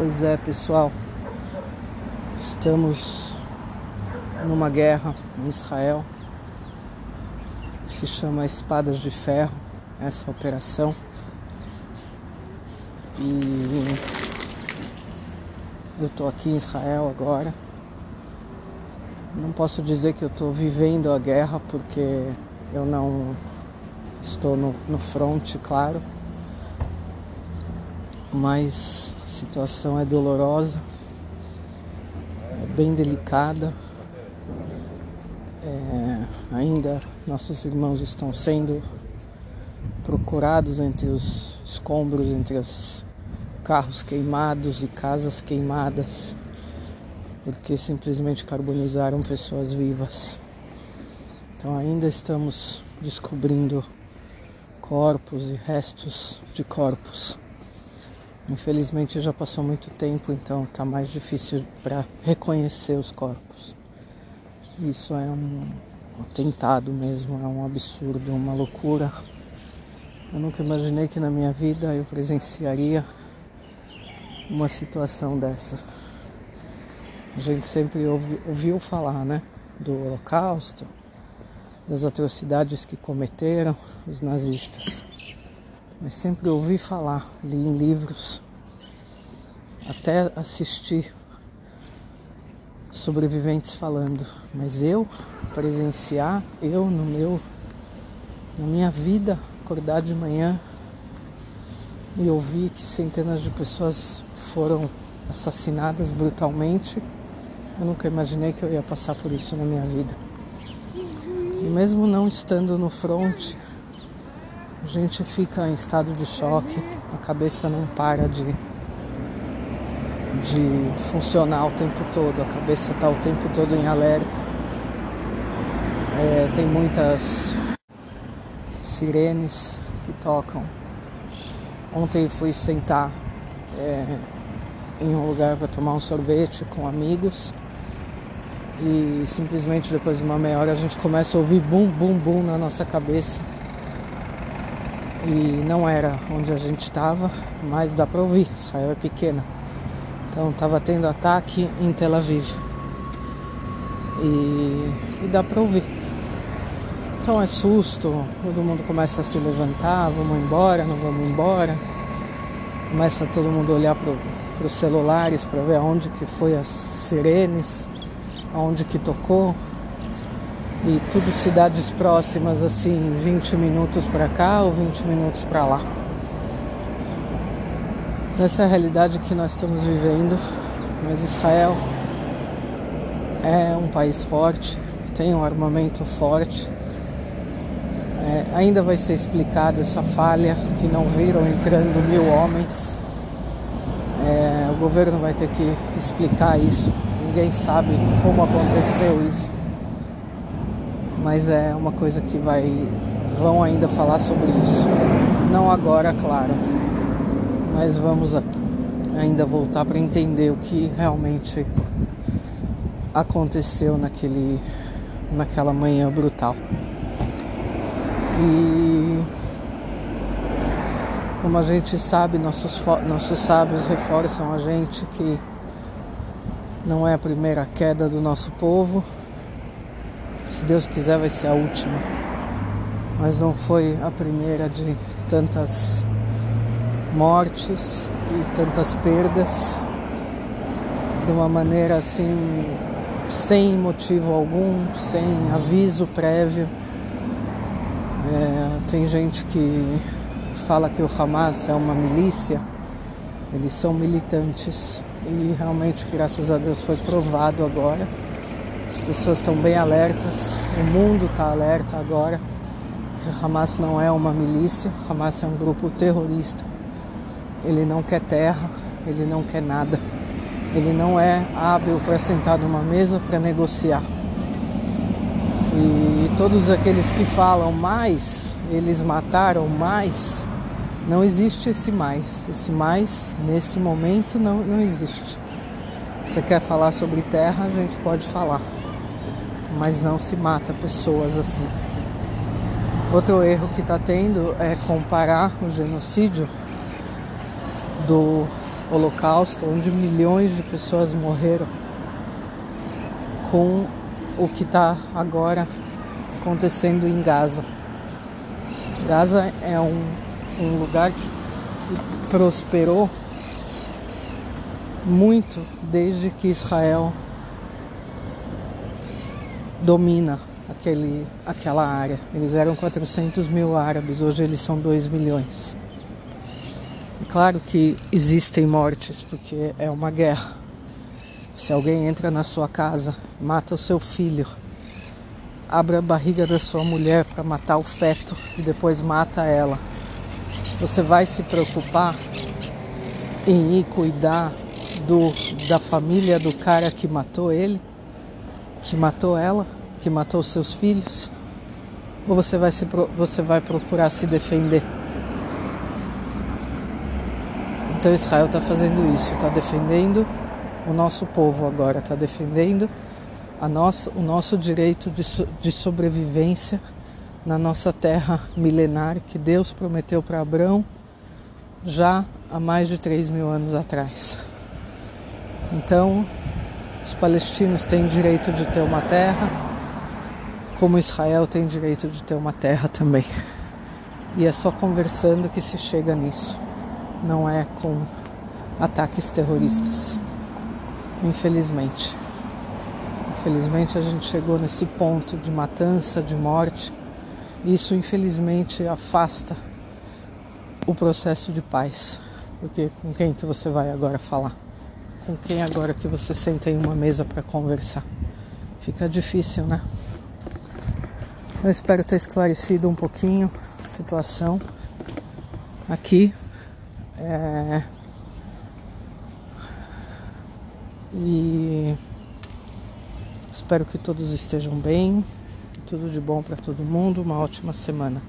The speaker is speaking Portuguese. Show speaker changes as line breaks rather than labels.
Pois é, pessoal. Estamos numa guerra em Israel. Se chama Espadas de Ferro, essa operação. E eu estou aqui em Israel agora. Não posso dizer que eu estou vivendo a guerra porque eu não estou no, no fronte, claro. Mas a situação é dolorosa, é bem delicada. É, ainda nossos irmãos estão sendo procurados entre os escombros, entre os carros queimados e casas queimadas, porque simplesmente carbonizaram pessoas vivas. Então ainda estamos descobrindo corpos e restos de corpos. Infelizmente já passou muito tempo, então está mais difícil para reconhecer os corpos. Isso é um atentado mesmo, é um absurdo, uma loucura. Eu nunca imaginei que na minha vida eu presenciaria uma situação dessa. A gente sempre ouvi, ouviu falar, né, do Holocausto, das atrocidades que cometeram os nazistas mas sempre ouvi falar, li em livros, até assisti sobreviventes falando, mas eu presenciar, eu no meu na minha vida acordar de manhã e ouvir que centenas de pessoas foram assassinadas brutalmente, eu nunca imaginei que eu ia passar por isso na minha vida. E mesmo não estando no front, a gente fica em estado de choque, a cabeça não para de, de funcionar o tempo todo, a cabeça está o tempo todo em alerta. É, tem muitas sirenes que tocam. Ontem fui sentar é, em um lugar para tomar um sorvete com amigos e simplesmente depois de uma meia hora a gente começa a ouvir bum bum bum na nossa cabeça e não era onde a gente estava, mas dá para ouvir. Israel é pequena, então estava tendo ataque em Tel Aviv e, e dá para ouvir. Então é susto, todo mundo começa a se levantar, vamos embora, não vamos embora. Começa todo mundo a olhar para os celulares para ver aonde que foi as sirenes, aonde que tocou e tudo cidades próximas, assim, 20 minutos para cá ou 20 minutos para lá. Então, essa é a realidade que nós estamos vivendo. Mas Israel é um país forte, tem um armamento forte. É, ainda vai ser explicada essa falha que não viram entrando mil homens. É, o governo vai ter que explicar isso. Ninguém sabe como aconteceu isso mas é uma coisa que vai vão ainda falar sobre isso. Não agora, claro, mas vamos ainda voltar para entender o que realmente aconteceu naquele naquela manhã brutal. E como a gente sabe, nossos, nossos sábios reforçam a gente que não é a primeira queda do nosso povo, se Deus quiser, vai ser a última. Mas não foi a primeira de tantas mortes e tantas perdas de uma maneira assim, sem motivo algum, sem aviso prévio. É, tem gente que fala que o Hamas é uma milícia, eles são militantes e realmente, graças a Deus, foi provado agora as pessoas estão bem alertas, o mundo está alerta agora que Hamas não é uma milícia, Hamas é um grupo terrorista. Ele não quer terra, ele não quer nada. Ele não é hábil para sentar numa mesa para negociar. E todos aqueles que falam mais, eles mataram mais, não existe esse mais. Esse mais, nesse momento, não, não existe. Você quer falar sobre terra, a gente pode falar mas não se mata pessoas assim. Outro erro que está tendo é comparar o genocídio do Holocausto, onde milhões de pessoas morreram, com o que está agora acontecendo em Gaza. Gaza é um, um lugar que, que prosperou muito desde que Israel domina aquele, aquela área. Eles eram 400 mil árabes, hoje eles são 2 milhões. Claro que existem mortes, porque é uma guerra. Se alguém entra na sua casa, mata o seu filho, abre a barriga da sua mulher para matar o feto e depois mata ela, você vai se preocupar em ir cuidar do, da família do cara que matou ele, que matou ela, que matou seus filhos? Ou você vai, se, você vai procurar se defender? Então Israel está fazendo isso, está defendendo o nosso povo agora, está defendendo a nossa, o nosso direito de, de sobrevivência na nossa terra milenar que Deus prometeu para Abraão já há mais de 3 mil anos atrás. Então, os palestinos têm direito de ter uma terra, como Israel tem direito de ter uma terra também. E é só conversando que se chega nisso, não é com ataques terroristas. Infelizmente. Infelizmente a gente chegou nesse ponto de matança, de morte. Isso infelizmente afasta o processo de paz. Porque com quem que você vai agora falar? com quem agora que você senta em uma mesa para conversar? Fica difícil, né? Eu espero ter esclarecido um pouquinho a situação aqui. É... E espero que todos estejam bem. Tudo de bom para todo mundo. Uma ótima semana.